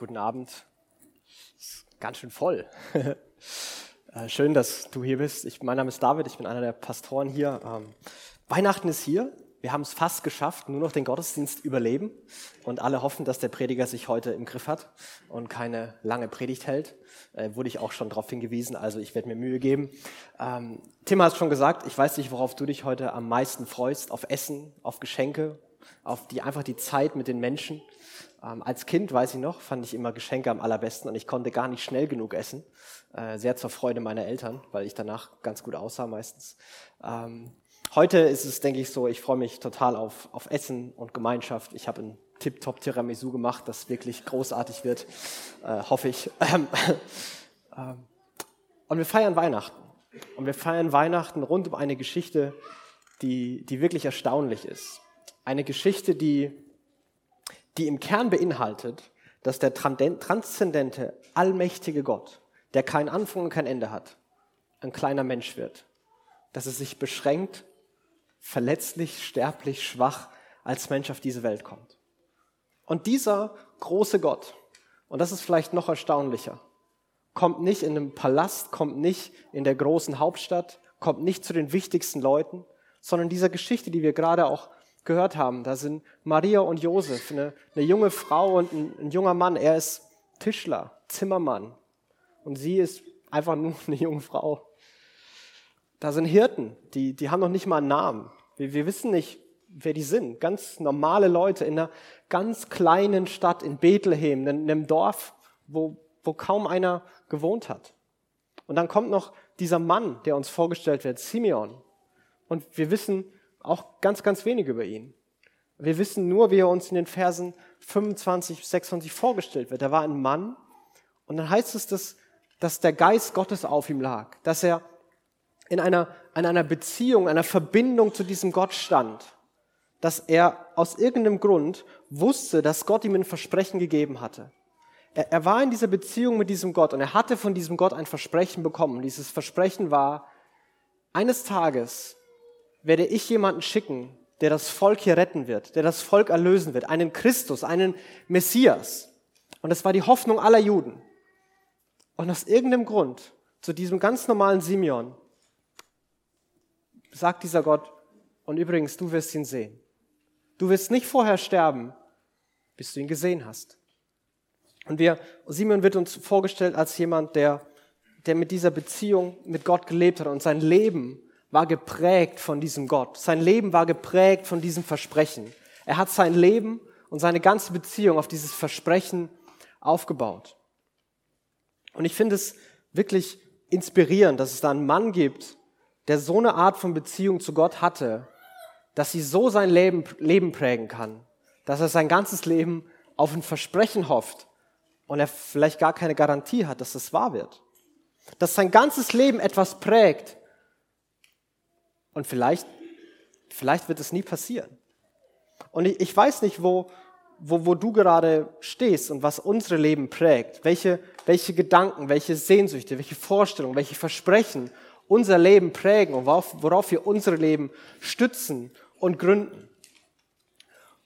Guten Abend. Ist ganz schön voll. Äh, schön, dass du hier bist. Ich, mein Name ist David, ich bin einer der Pastoren hier. Ähm, Weihnachten ist hier. Wir haben es fast geschafft, nur noch den Gottesdienst überleben. Und alle hoffen, dass der Prediger sich heute im Griff hat und keine lange Predigt hält. Äh, wurde ich auch schon darauf hingewiesen, also ich werde mir Mühe geben. Ähm, Tim hat schon gesagt, ich weiß nicht, worauf du dich heute am meisten freust. Auf Essen, auf Geschenke, auf die, einfach die Zeit mit den Menschen. Ähm, als Kind, weiß ich noch, fand ich immer Geschenke am allerbesten und ich konnte gar nicht schnell genug essen. Äh, sehr zur Freude meiner Eltern, weil ich danach ganz gut aussah meistens. Ähm, heute ist es, denke ich, so, ich freue mich total auf, auf Essen und Gemeinschaft. Ich habe ein Tip-Top Tiramisu gemacht, das wirklich großartig wird, äh, hoffe ich. Ähm, und wir feiern Weihnachten. Und wir feiern Weihnachten rund um eine Geschichte, die, die wirklich erstaunlich ist. Eine Geschichte, die die im Kern beinhaltet, dass der transzendente, allmächtige Gott, der keinen Anfang und kein Ende hat, ein kleiner Mensch wird. Dass er sich beschränkt, verletzlich, sterblich, schwach als Mensch auf diese Welt kommt. Und dieser große Gott, und das ist vielleicht noch erstaunlicher, kommt nicht in einem Palast, kommt nicht in der großen Hauptstadt, kommt nicht zu den wichtigsten Leuten, sondern dieser Geschichte, die wir gerade auch gehört haben. Da sind Maria und Josef, eine, eine junge Frau und ein, ein, junger Mann. Er ist Tischler, Zimmermann. Und sie ist einfach nur eine junge Frau. Da sind Hirten, die, die haben noch nicht mal einen Namen. Wir, wir wissen nicht, wer die sind. Ganz normale Leute in einer ganz kleinen Stadt in Bethlehem, in einem Dorf, wo, wo kaum einer gewohnt hat. Und dann kommt noch dieser Mann, der uns vorgestellt wird, Simeon. Und wir wissen auch ganz, ganz wenig über ihn. Wir wissen nur, wie er uns in den Versen 25, 26 vorgestellt wird. Er war ein Mann und dann heißt es, dass, dass der Geist Gottes auf ihm lag, dass er in einer, in einer Beziehung, einer Verbindung zu diesem Gott stand, dass er aus irgendeinem Grund wusste, dass Gott ihm ein Versprechen gegeben hatte. Er, er war in dieser Beziehung mit diesem Gott und er hatte von diesem Gott ein Versprechen bekommen. Dieses Versprechen war, eines Tages werde ich jemanden schicken, der das Volk hier retten wird, der das Volk erlösen wird, einen Christus, einen Messias. Und das war die Hoffnung aller Juden. Und aus irgendeinem Grund, zu diesem ganz normalen Simeon, sagt dieser Gott, und übrigens, du wirst ihn sehen. Du wirst nicht vorher sterben, bis du ihn gesehen hast. Und wir, Simeon wird uns vorgestellt als jemand, der, der mit dieser Beziehung mit Gott gelebt hat und sein Leben war geprägt von diesem Gott. Sein Leben war geprägt von diesem Versprechen. Er hat sein Leben und seine ganze Beziehung auf dieses Versprechen aufgebaut. Und ich finde es wirklich inspirierend, dass es da einen Mann gibt, der so eine Art von Beziehung zu Gott hatte, dass sie so sein Leben, Leben prägen kann, dass er sein ganzes Leben auf ein Versprechen hofft und er vielleicht gar keine Garantie hat, dass es wahr wird. Dass sein ganzes Leben etwas prägt, und vielleicht, vielleicht wird es nie passieren. Und ich, ich weiß nicht, wo, wo, wo du gerade stehst und was unsere Leben prägt, welche, welche Gedanken, welche Sehnsüchte, welche Vorstellungen, welche Versprechen unser Leben prägen und worauf, worauf wir unsere Leben stützen und gründen.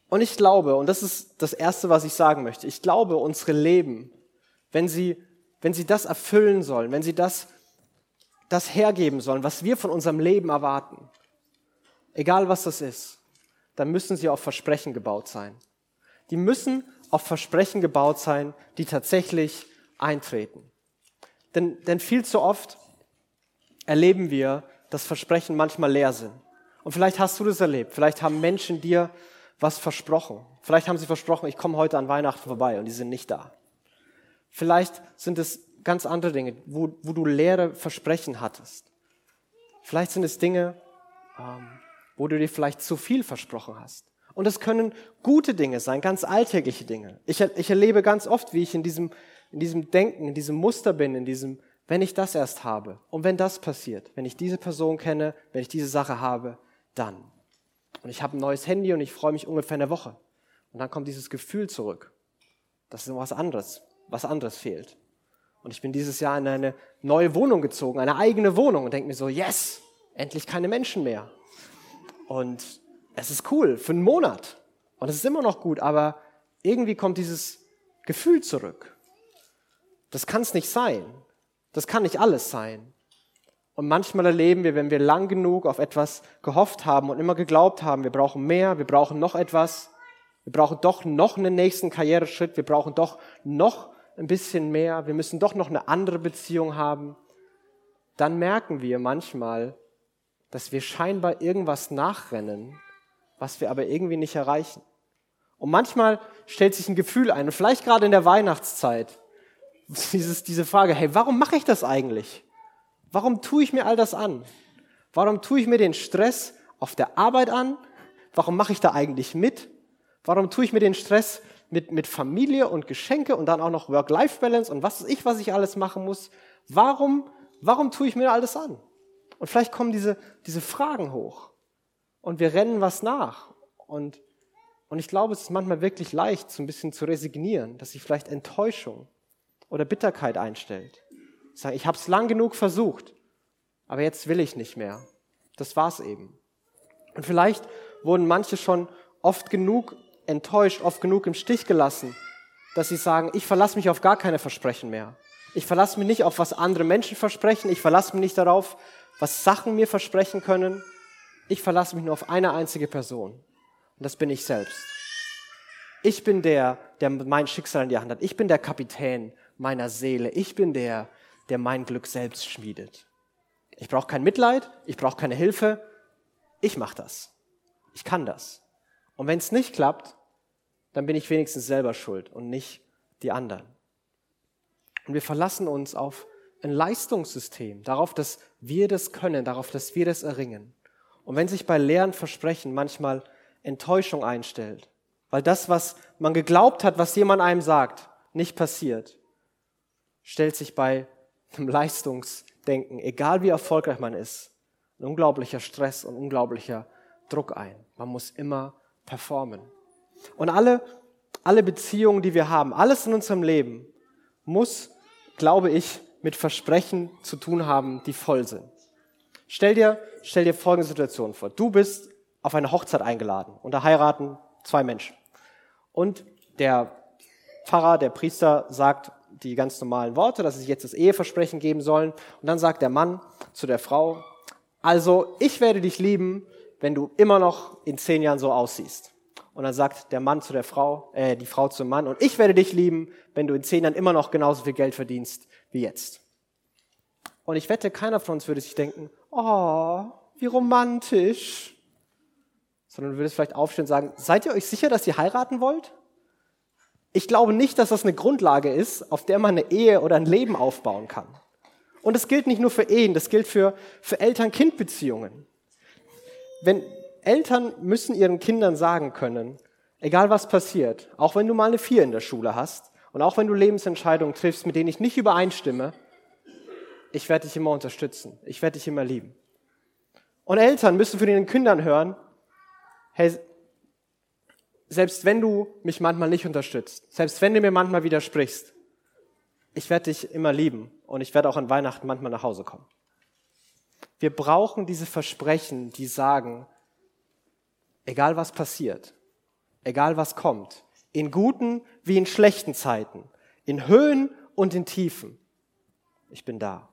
Und ich glaube, und das ist das Erste, was ich sagen möchte, ich glaube, unsere Leben, wenn sie, wenn sie das erfüllen sollen, wenn sie das das hergeben sollen, was wir von unserem Leben erwarten, egal was das ist, dann müssen sie auf Versprechen gebaut sein. Die müssen auf Versprechen gebaut sein, die tatsächlich eintreten. Denn, denn viel zu oft erleben wir, dass Versprechen manchmal leer sind. Und vielleicht hast du das erlebt. Vielleicht haben Menschen dir was versprochen. Vielleicht haben sie versprochen, ich komme heute an Weihnachten vorbei und die sind nicht da. Vielleicht sind es ganz andere Dinge, wo, wo du leere Versprechen hattest. Vielleicht sind es Dinge, ähm, wo du dir vielleicht zu viel versprochen hast. Und es können gute Dinge sein, ganz alltägliche Dinge. Ich, ich erlebe ganz oft, wie ich in diesem, in diesem Denken, in diesem Muster bin, in diesem, wenn ich das erst habe und wenn das passiert, wenn ich diese Person kenne, wenn ich diese Sache habe, dann. Und ich habe ein neues Handy und ich freue mich ungefähr eine Woche. Und dann kommt dieses Gefühl zurück, dass was anderes, was anderes fehlt. Und ich bin dieses Jahr in eine neue Wohnung gezogen, eine eigene Wohnung und denke mir so, yes, endlich keine Menschen mehr. Und es ist cool für einen Monat. Und es ist immer noch gut, aber irgendwie kommt dieses, Gefühl zurück. Das kann es nicht sein. Das kann nicht alles sein. Und manchmal erleben wir, wenn wir lang genug auf etwas gehofft haben und immer geglaubt haben, wir brauchen mehr, wir brauchen noch etwas, wir brauchen doch noch einen nächsten Karriereschritt, wir brauchen doch noch ein bisschen mehr, wir müssen doch noch eine andere Beziehung haben, dann merken wir manchmal, dass wir scheinbar irgendwas nachrennen, was wir aber irgendwie nicht erreichen. Und manchmal stellt sich ein Gefühl ein, und vielleicht gerade in der Weihnachtszeit, dieses, diese Frage, hey, warum mache ich das eigentlich? Warum tue ich mir all das an? Warum tue ich mir den Stress auf der Arbeit an? Warum mache ich da eigentlich mit? Warum tue ich mir den Stress mit, mit Familie und Geschenke und dann auch noch Work-Life-Balance und was ich, was ich alles machen muss? Warum, warum tue ich mir alles an? Und vielleicht kommen diese, diese Fragen hoch und wir rennen was nach. Und, und ich glaube, es ist manchmal wirklich leicht, so ein bisschen zu resignieren, dass sich vielleicht Enttäuschung oder Bitterkeit einstellt. Sagen, ich habe es lang genug versucht, aber jetzt will ich nicht mehr. Das war's eben. Und vielleicht wurden manche schon oft genug enttäuscht, oft genug im Stich gelassen, dass sie sagen, ich verlasse mich auf gar keine Versprechen mehr. Ich verlasse mich nicht auf, was andere Menschen versprechen. Ich verlasse mich nicht darauf, was Sachen mir versprechen können. Ich verlasse mich nur auf eine einzige Person. Und das bin ich selbst. Ich bin der, der mein Schicksal in die Hand hat. Ich bin der Kapitän meiner Seele. Ich bin der, der mein Glück selbst schmiedet. Ich brauche kein Mitleid, ich brauche keine Hilfe. Ich mache das. Ich kann das. Und wenn es nicht klappt, dann bin ich wenigstens selber schuld und nicht die anderen. Und wir verlassen uns auf ein Leistungssystem, darauf, dass wir das können, darauf, dass wir das erringen. Und wenn sich bei leeren Versprechen manchmal Enttäuschung einstellt, weil das, was man geglaubt hat, was jemand einem sagt, nicht passiert, stellt sich bei einem Leistungsdenken, egal wie erfolgreich man ist, ein unglaublicher Stress und unglaublicher Druck ein. Man muss immer performen. Und alle, alle Beziehungen, die wir haben, alles in unserem Leben muss, glaube ich, mit Versprechen zu tun haben, die voll sind. Stell dir, stell dir folgende Situation vor. Du bist auf eine Hochzeit eingeladen und da heiraten zwei Menschen. Und der Pfarrer, der Priester sagt die ganz normalen Worte, dass sie jetzt das Eheversprechen geben sollen. Und dann sagt der Mann zu der Frau, also ich werde dich lieben, wenn du immer noch in zehn Jahren so aussiehst. Und dann sagt der Mann zu der Frau, äh, die Frau zum Mann, und ich werde dich lieben, wenn du in zehn Jahren immer noch genauso viel Geld verdienst wie jetzt. Und ich wette, keiner von uns würde sich denken, oh, wie romantisch. Sondern du würdest vielleicht aufstehen und sagen, seid ihr euch sicher, dass ihr heiraten wollt? Ich glaube nicht, dass das eine Grundlage ist, auf der man eine Ehe oder ein Leben aufbauen kann. Und das gilt nicht nur für Ehen, das gilt für, für Eltern-Kind-Beziehungen. Wenn Eltern müssen ihren Kindern sagen können, egal was passiert, auch wenn du mal eine Vier in der Schule hast und auch wenn du Lebensentscheidungen triffst, mit denen ich nicht übereinstimme, ich werde dich immer unterstützen, ich werde dich immer lieben. Und Eltern müssen von ihren Kindern hören, hey, selbst wenn du mich manchmal nicht unterstützt, selbst wenn du mir manchmal widersprichst, ich werde dich immer lieben und ich werde auch an Weihnachten manchmal nach Hause kommen. Wir brauchen diese Versprechen, die sagen, egal was passiert, egal was kommt, in guten wie in schlechten Zeiten, in Höhen und in Tiefen, ich bin da.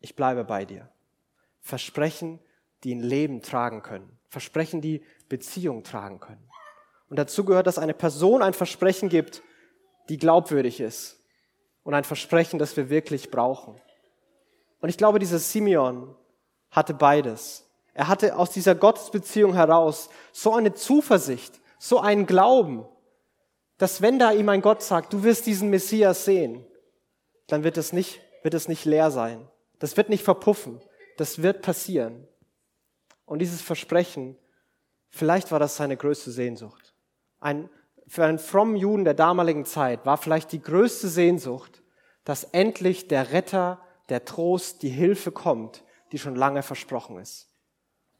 Ich bleibe bei dir. Versprechen, die ein Leben tragen können. Versprechen, die Beziehung tragen können. Und dazu gehört, dass eine Person ein Versprechen gibt, die glaubwürdig ist. Und ein Versprechen, das wir wirklich brauchen. Und ich glaube, dieser Simeon hatte beides. Er hatte aus dieser Gottesbeziehung heraus so eine Zuversicht, so einen Glauben, dass wenn da ihm ein Gott sagt, du wirst diesen Messias sehen, dann wird es nicht, wird es nicht leer sein. Das wird nicht verpuffen. Das wird passieren. Und dieses Versprechen, vielleicht war das seine größte Sehnsucht ein, für einen frommen Juden der damaligen Zeit war vielleicht die größte Sehnsucht, dass endlich der Retter, der Trost, die Hilfe kommt, die schon lange versprochen ist.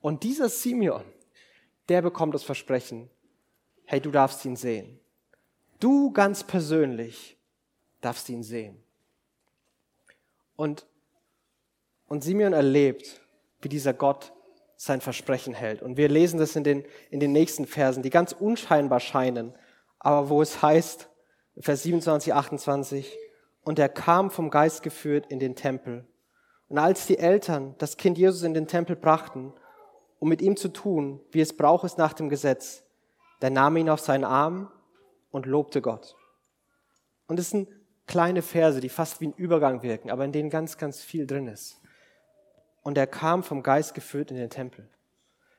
Und dieser Simeon, der bekommt das Versprechen, hey, du darfst ihn sehen. Du ganz persönlich darfst ihn sehen. Und, und Simeon erlebt, wie dieser Gott sein Versprechen hält. Und wir lesen das in den, in den nächsten Versen, die ganz unscheinbar scheinen, aber wo es heißt, Vers 27, 28. Und er kam vom Geist geführt in den Tempel. Und als die Eltern das Kind Jesus in den Tempel brachten, um mit ihm zu tun, wie es braucht es nach dem Gesetz, da nahm ihn auf seinen Arm und lobte Gott. Und es sind kleine Verse, die fast wie ein Übergang wirken, aber in denen ganz, ganz viel drin ist. Und er kam vom Geist geführt in den Tempel.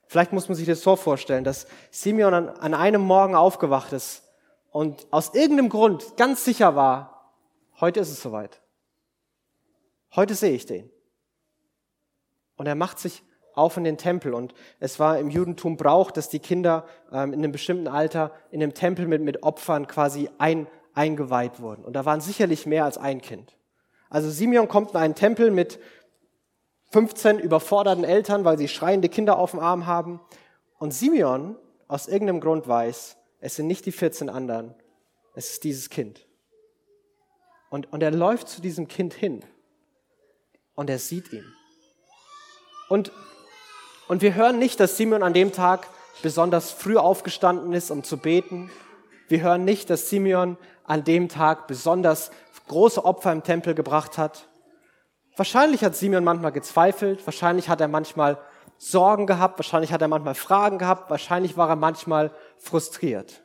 Vielleicht muss man sich das so vorstellen, dass Simeon an, an einem Morgen aufgewacht ist und aus irgendeinem Grund ganz sicher war, heute ist es soweit. Heute sehe ich den. Und er macht sich auf in den Tempel. Und es war im Judentum Brauch, dass die Kinder ähm, in einem bestimmten Alter in dem Tempel mit, mit Opfern quasi ein, eingeweiht wurden. Und da waren sicherlich mehr als ein Kind. Also Simeon kommt in einen Tempel mit 15 überforderten Eltern, weil sie schreiende Kinder auf dem Arm haben. Und Simeon aus irgendeinem Grund weiß, es sind nicht die 14 anderen, es ist dieses Kind. Und, und er läuft zu diesem Kind hin und er sieht ihn. Und, und wir hören nicht, dass Simeon an dem Tag besonders früh aufgestanden ist, um zu beten. Wir hören nicht, dass Simeon an dem Tag besonders große Opfer im Tempel gebracht hat. Wahrscheinlich hat Simeon manchmal gezweifelt, wahrscheinlich hat er manchmal Sorgen gehabt, wahrscheinlich hat er manchmal Fragen gehabt, wahrscheinlich war er manchmal frustriert.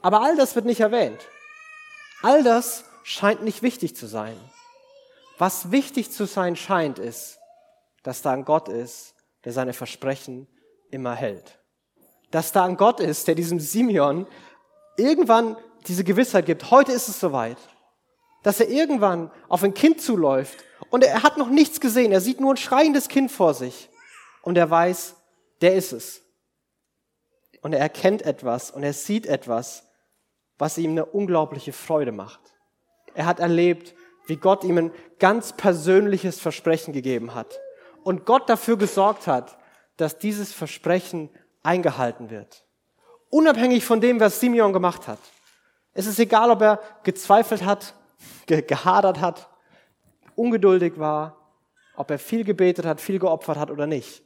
Aber all das wird nicht erwähnt. All das scheint nicht wichtig zu sein. Was wichtig zu sein scheint, ist, dass da ein Gott ist, der seine Versprechen immer hält. Dass da ein Gott ist, der diesem Simeon irgendwann diese Gewissheit gibt, heute ist es soweit. Dass er irgendwann auf ein Kind zuläuft und er hat noch nichts gesehen, er sieht nur ein schreiendes Kind vor sich und er weiß, der ist es. Und er erkennt etwas und er sieht etwas, was ihm eine unglaubliche Freude macht. Er hat erlebt, wie Gott ihm ein ganz persönliches Versprechen gegeben hat. Und Gott dafür gesorgt hat, dass dieses Versprechen eingehalten wird. Unabhängig von dem, was Simeon gemacht hat. Es ist egal, ob er gezweifelt hat, ge gehadert hat, ungeduldig war, ob er viel gebetet hat, viel geopfert hat oder nicht.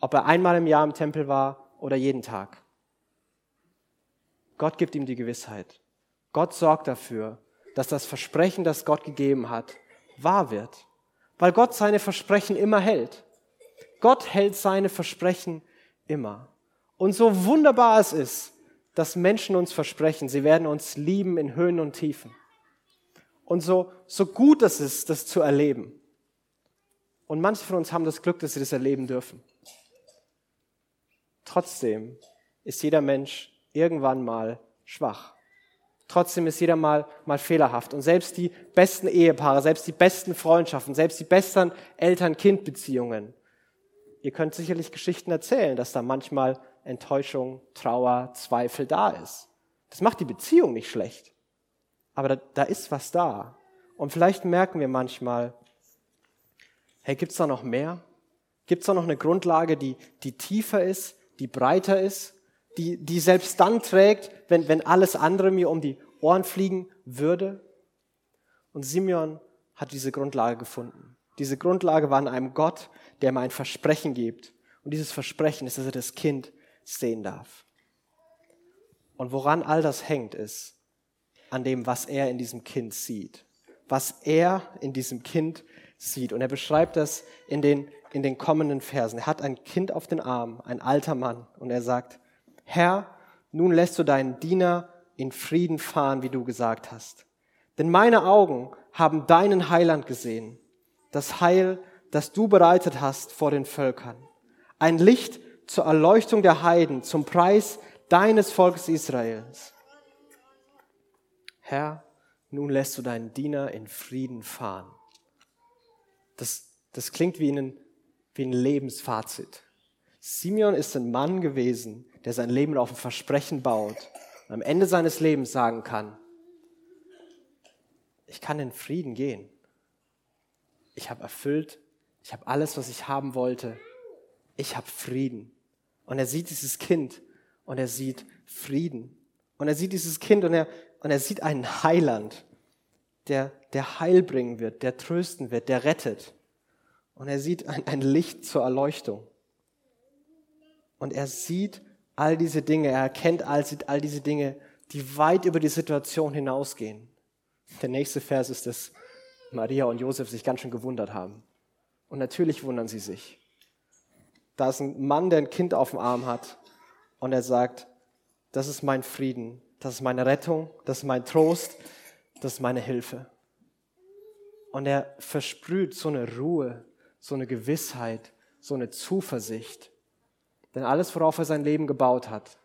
Ob er einmal im Jahr im Tempel war oder jeden Tag. Gott gibt ihm die Gewissheit. Gott sorgt dafür, dass das Versprechen, das Gott gegeben hat, wahr wird. Weil Gott seine Versprechen immer hält. Gott hält seine Versprechen immer. Und so wunderbar es ist, dass Menschen uns versprechen, sie werden uns lieben in Höhen und Tiefen. Und so, so gut es ist, das zu erleben. Und manche von uns haben das Glück, dass sie das erleben dürfen. Trotzdem ist jeder Mensch irgendwann mal schwach. Trotzdem ist jeder mal, mal fehlerhaft. Und selbst die besten Ehepaare, selbst die besten Freundschaften, selbst die besten Eltern-Kind-Beziehungen. Ihr könnt sicherlich Geschichten erzählen, dass da manchmal Enttäuschung, Trauer, Zweifel da ist. Das macht die Beziehung nicht schlecht. Aber da, da ist was da. Und vielleicht merken wir manchmal, hey, gibt's da noch mehr? Gibt's da noch eine Grundlage, die, die tiefer ist, die breiter ist, die, die selbst dann trägt, wenn, wenn alles andere mir um die Ohren fliegen würde. Und Simeon hat diese Grundlage gefunden. Diese Grundlage war in einem Gott, der mir ein Versprechen gibt. Und dieses Versprechen ist, dass er das Kind sehen darf. Und woran all das hängt, ist an dem, was er in diesem Kind sieht. Was er in diesem Kind sieht. Und er beschreibt das in den, in den kommenden Versen. Er hat ein Kind auf den Arm, ein alter Mann. Und er sagt, Herr, nun lässt du deinen Diener in Frieden fahren, wie du gesagt hast. Denn meine Augen haben deinen Heiland gesehen, das Heil, das du bereitet hast vor den Völkern. Ein Licht zur Erleuchtung der Heiden, zum Preis deines Volkes Israels. Herr, nun lässt du deinen Diener in Frieden fahren. Das, das klingt wie ein, wie ein Lebensfazit. Simeon ist ein Mann gewesen, der sein Leben auf ein Versprechen baut am Ende seines Lebens sagen kann, ich kann in Frieden gehen. Ich habe erfüllt, ich habe alles, was ich haben wollte. Ich habe Frieden. Und er sieht dieses Kind und er sieht Frieden. Und er sieht dieses Kind und er, und er sieht einen Heiland, der, der Heil bringen wird, der trösten wird, der rettet. Und er sieht ein, ein Licht zur Erleuchtung. Und er sieht all diese Dinge, er erkennt all, diese Dinge die weit über die Situation hinausgehen. Der nächste Vers ist, dass Maria und Josef sich ganz schön gewundert haben. Und natürlich wundern sie sich. Da ist ein Mann, der ein Kind auf dem Arm hat und er sagt, das ist mein Frieden, das ist meine Rettung, das ist mein Trost, das ist meine Hilfe. Und er versprüht so eine Ruhe, so eine Gewissheit, so eine Zuversicht. Denn alles, worauf er sein Leben gebaut hat,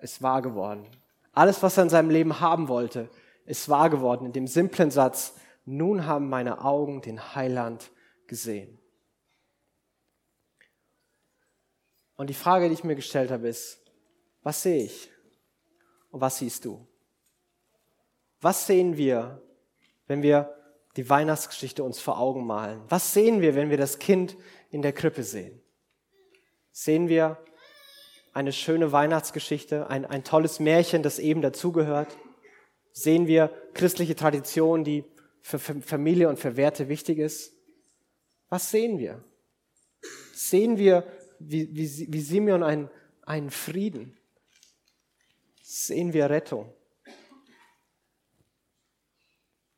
ist wahr geworden. Alles, was er in seinem Leben haben wollte, ist wahr geworden. In dem simplen Satz, nun haben meine Augen den Heiland gesehen. Und die Frage, die ich mir gestellt habe, ist, was sehe ich? Und was siehst du? Was sehen wir, wenn wir die Weihnachtsgeschichte uns vor Augen malen? Was sehen wir, wenn wir das Kind in der Krippe sehen? Sehen wir eine schöne Weihnachtsgeschichte, ein, ein tolles Märchen, das eben dazugehört? Sehen wir christliche Tradition, die für Familie und für Werte wichtig ist? Was sehen wir? Sehen wir, wie, wie, wie Simeon einen, einen Frieden? Sehen wir Rettung?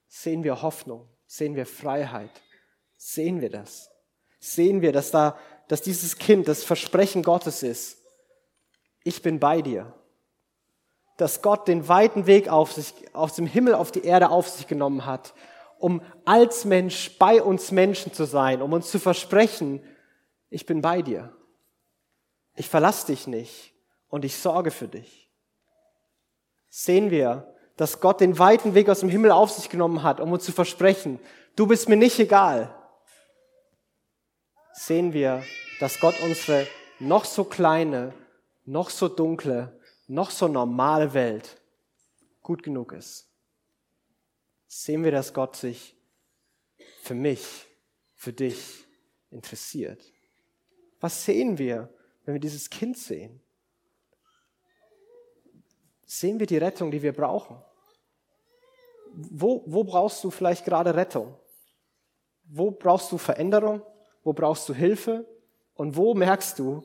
Sehen wir Hoffnung? Sehen wir Freiheit? Sehen wir das? Sehen wir, dass da, dass dieses Kind das Versprechen Gottes ist? Ich bin bei dir. Dass Gott den weiten Weg auf sich, aus dem Himmel auf die Erde auf sich genommen hat, um als Mensch bei uns Menschen zu sein, um uns zu versprechen, ich bin bei dir. Ich verlasse dich nicht und ich sorge für dich. Sehen wir, dass Gott den weiten Weg aus dem Himmel auf sich genommen hat, um uns zu versprechen, du bist mir nicht egal. Sehen wir, dass Gott unsere noch so kleine, noch so dunkle, noch so normale Welt gut genug ist. Sehen wir, dass Gott sich für mich, für dich interessiert. Was sehen wir, wenn wir dieses Kind sehen? sehen wir die Rettung, die wir brauchen. Wo, wo brauchst du vielleicht gerade Rettung? Wo brauchst du Veränderung? Wo brauchst du Hilfe? Und wo merkst du,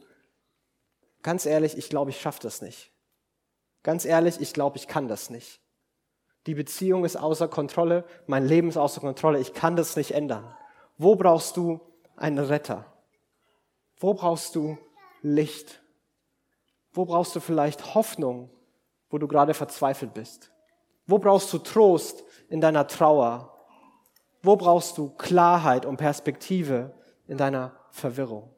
ganz ehrlich, ich glaube, ich schaffe das nicht. Ganz ehrlich, ich glaube, ich kann das nicht. Die Beziehung ist außer Kontrolle, mein Leben ist außer Kontrolle, ich kann das nicht ändern. Wo brauchst du einen Retter? Wo brauchst du Licht? Wo brauchst du vielleicht Hoffnung wo du gerade verzweifelt bist? Wo brauchst du Trost in deiner Trauer? Wo brauchst du Klarheit und Perspektive in deiner Verwirrung?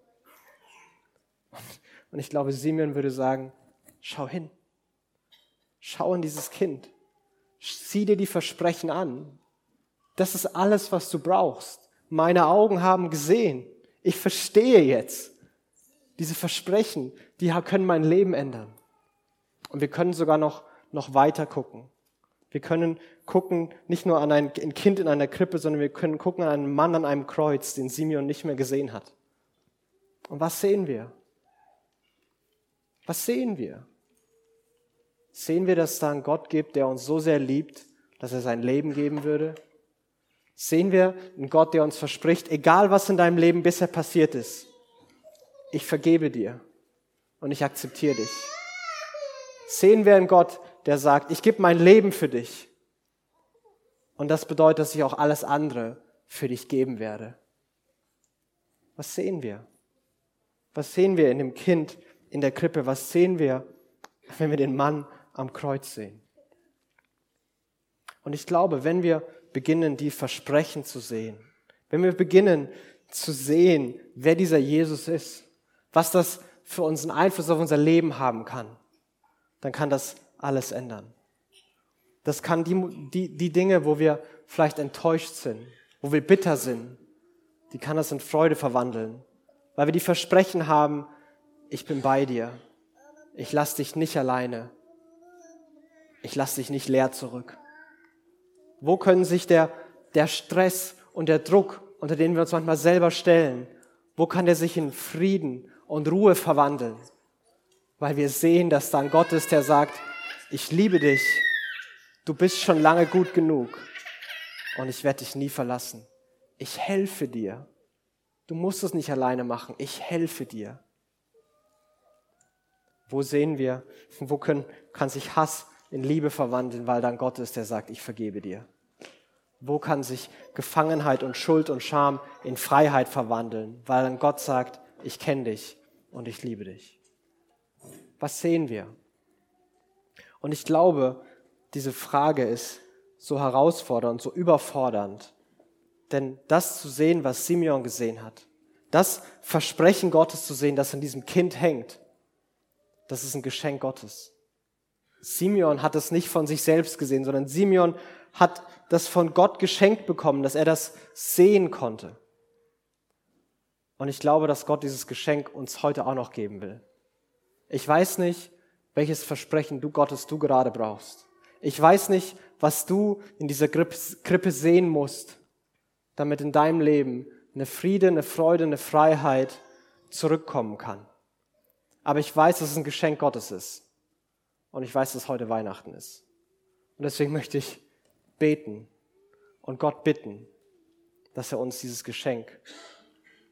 Und ich glaube, Simeon würde sagen, schau hin. Schau in dieses Kind. Sieh dir die Versprechen an. Das ist alles, was du brauchst. Meine Augen haben gesehen. Ich verstehe jetzt. Diese Versprechen, die können mein Leben ändern. Und wir können sogar noch, noch weiter gucken. Wir können gucken nicht nur an ein, Kind in einer Krippe, sondern wir können gucken an einen Mann an einem Kreuz, den Simeon nicht mehr gesehen hat. Und was sehen wir? Was sehen wir? Sehen wir, dass es da einen Gott gibt, der uns so sehr liebt, dass er sein Leben geben würde? Sehen wir einen Gott, der uns verspricht, egal was in deinem Leben bisher passiert ist, ich vergebe dir und ich akzeptiere dich sehen wir einen Gott, der sagt, ich gebe mein Leben für dich. Und das bedeutet, dass ich auch alles andere für dich geben werde. Was sehen wir? Was sehen wir in dem Kind in der Krippe? Was sehen wir, wenn wir den Mann am Kreuz sehen? Und ich glaube, wenn wir beginnen, die Versprechen zu sehen, wenn wir beginnen zu sehen, wer dieser Jesus ist, was das für uns einen Einfluss auf unser Leben haben kann, dann kann das alles ändern. Das kann die, die, die Dinge, wo wir vielleicht enttäuscht sind, wo wir bitter sind, die kann das in Freude verwandeln, weil wir die Versprechen haben, ich bin bei dir, ich lass dich nicht alleine, ich lass dich nicht leer zurück. Wo können sich der, der Stress und der Druck, unter den wir uns manchmal selber stellen, wo kann der sich in Frieden und Ruhe verwandeln? weil wir sehen, dass da ein Gott ist, der sagt, ich liebe dich, du bist schon lange gut genug und ich werde dich nie verlassen. Ich helfe dir. Du musst es nicht alleine machen, ich helfe dir. Wo sehen wir, wo können, kann sich Hass in Liebe verwandeln, weil dann Gott ist, der sagt, ich vergebe dir? Wo kann sich Gefangenheit und Schuld und Scham in Freiheit verwandeln, weil dann Gott sagt, ich kenne dich und ich liebe dich? Was sehen wir? Und ich glaube, diese Frage ist so herausfordernd, so überfordernd. Denn das zu sehen, was Simeon gesehen hat, das Versprechen Gottes zu sehen, das in diesem Kind hängt, das ist ein Geschenk Gottes. Simeon hat es nicht von sich selbst gesehen, sondern Simeon hat das von Gott geschenkt bekommen, dass er das sehen konnte. Und ich glaube, dass Gott dieses Geschenk uns heute auch noch geben will. Ich weiß nicht, welches Versprechen du Gottes du gerade brauchst. Ich weiß nicht, was du in dieser Krippe sehen musst, damit in deinem Leben eine Friede, eine Freude, eine Freiheit zurückkommen kann. Aber ich weiß, dass es ein Geschenk Gottes ist. Und ich weiß, dass heute Weihnachten ist. Und deswegen möchte ich beten und Gott bitten, dass er uns dieses Geschenk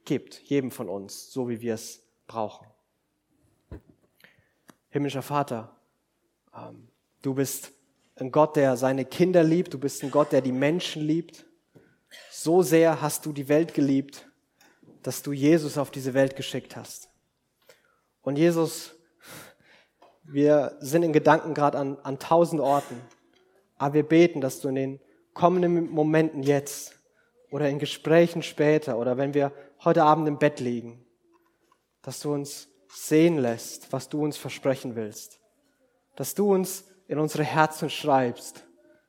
gibt, jedem von uns, so wie wir es brauchen. Himmlischer Vater, ähm, du bist ein Gott, der seine Kinder liebt, du bist ein Gott, der die Menschen liebt. So sehr hast du die Welt geliebt, dass du Jesus auf diese Welt geschickt hast. Und Jesus, wir sind in Gedanken gerade an, an tausend Orten, aber wir beten, dass du in den kommenden Momenten jetzt oder in Gesprächen später oder wenn wir heute Abend im Bett liegen, dass du uns sehen lässt, was du uns versprechen willst. Dass du uns in unsere Herzen schreibst,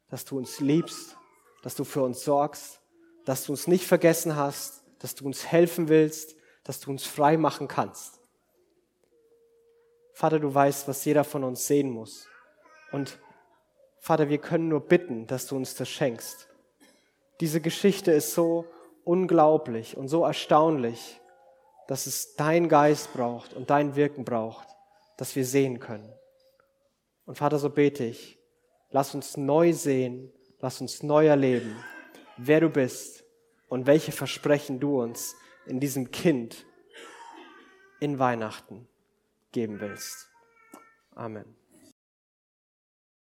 dass du uns liebst, dass du für uns sorgst, dass du uns nicht vergessen hast, dass du uns helfen willst, dass du uns frei machen kannst. Vater, du weißt, was jeder von uns sehen muss. Und Vater, wir können nur bitten, dass du uns das schenkst. Diese Geschichte ist so unglaublich und so erstaunlich dass es dein Geist braucht und dein Wirken braucht, dass wir sehen können. Und Vater, so bete ich, lass uns neu sehen, lass uns neu erleben, wer du bist und welche Versprechen du uns in diesem Kind in Weihnachten geben willst. Amen.